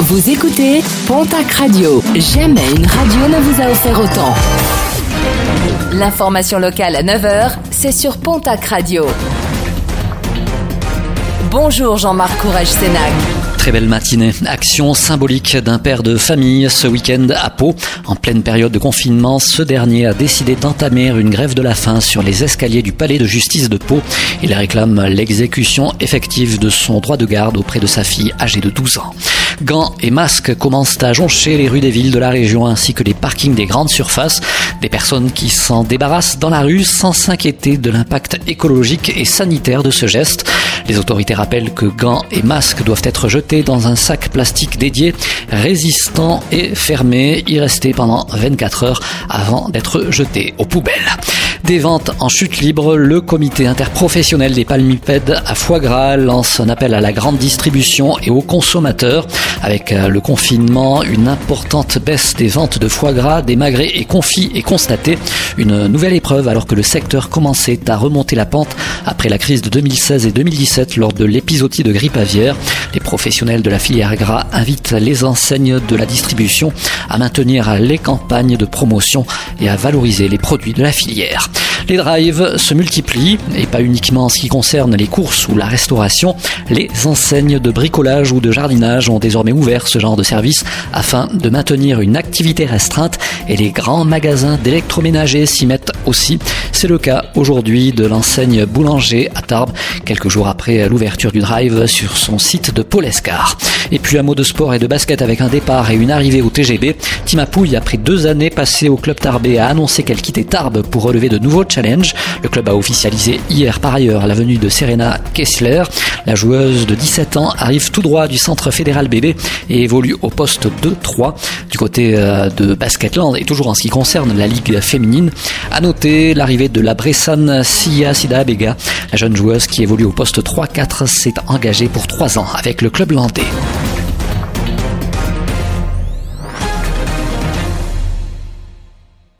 Vous écoutez Pontac Radio. Jamais une radio ne vous a offert autant. L'information locale à 9h, c'est sur Pontac Radio. Bonjour Jean-Marc Courage Sénac. Très belle matinée. Action symbolique d'un père de famille ce week-end à Pau. En pleine période de confinement, ce dernier a décidé d'entamer une grève de la faim sur les escaliers du palais de justice de Pau. Il réclame l'exécution effective de son droit de garde auprès de sa fille âgée de 12 ans. Gants et masques commencent à joncher les rues des villes de la région ainsi que les parkings des grandes surfaces. Des personnes qui s'en débarrassent dans la rue sans s'inquiéter de l'impact écologique et sanitaire de ce geste. Les autorités rappellent que gants et masques doivent être jetés dans un sac plastique dédié, résistant et fermé, y rester pendant 24 heures avant d'être jetés aux poubelles. Des ventes en chute libre, le comité interprofessionnel des palmipèdes à foie gras lance un appel à la grande distribution et aux consommateurs. Avec euh, le confinement, une importante baisse des ventes de foie gras, des magrets et confits est constatée. Une nouvelle épreuve alors que le secteur commençait à remonter la pente après la crise de 2016 et 2017 lors de l'épisodie de grippe aviaire. Les professionnels de la filière gras invitent les enseignes de la distribution à maintenir les campagnes de promotion et à valoriser les produits de la filière. Les drives se multiplient, et pas uniquement en ce qui concerne les courses ou la restauration. Les enseignes de bricolage ou de jardinage ont désormais ouvert ce genre de service afin de maintenir une activité restreinte et les grands magasins d'électroménager s'y mettent aussi. C'est le cas aujourd'hui de l'enseigne Boulanger à Tarbes, quelques jours après l'ouverture du drive sur son site de Polescar. Et puis un mot de sport et de basket avec un départ et une arrivée au TGB. Timapouille, après deux années passées au club tarbé, a annoncé qu'elle quittait Tarbes pour relever de nouveaux Le club a officialisé hier par ailleurs la venue de Serena Kessler. La joueuse de 17 ans arrive tout droit du centre fédéral bébé et évolue au poste 2-3 du côté euh, de Basketland et toujours en ce qui concerne la ligue féminine. À noter l'arrivée de la Bressan Sia Sida Bega. La jeune joueuse qui évolue au poste 3-4 s'est engagée pour 3 ans avec le club landais.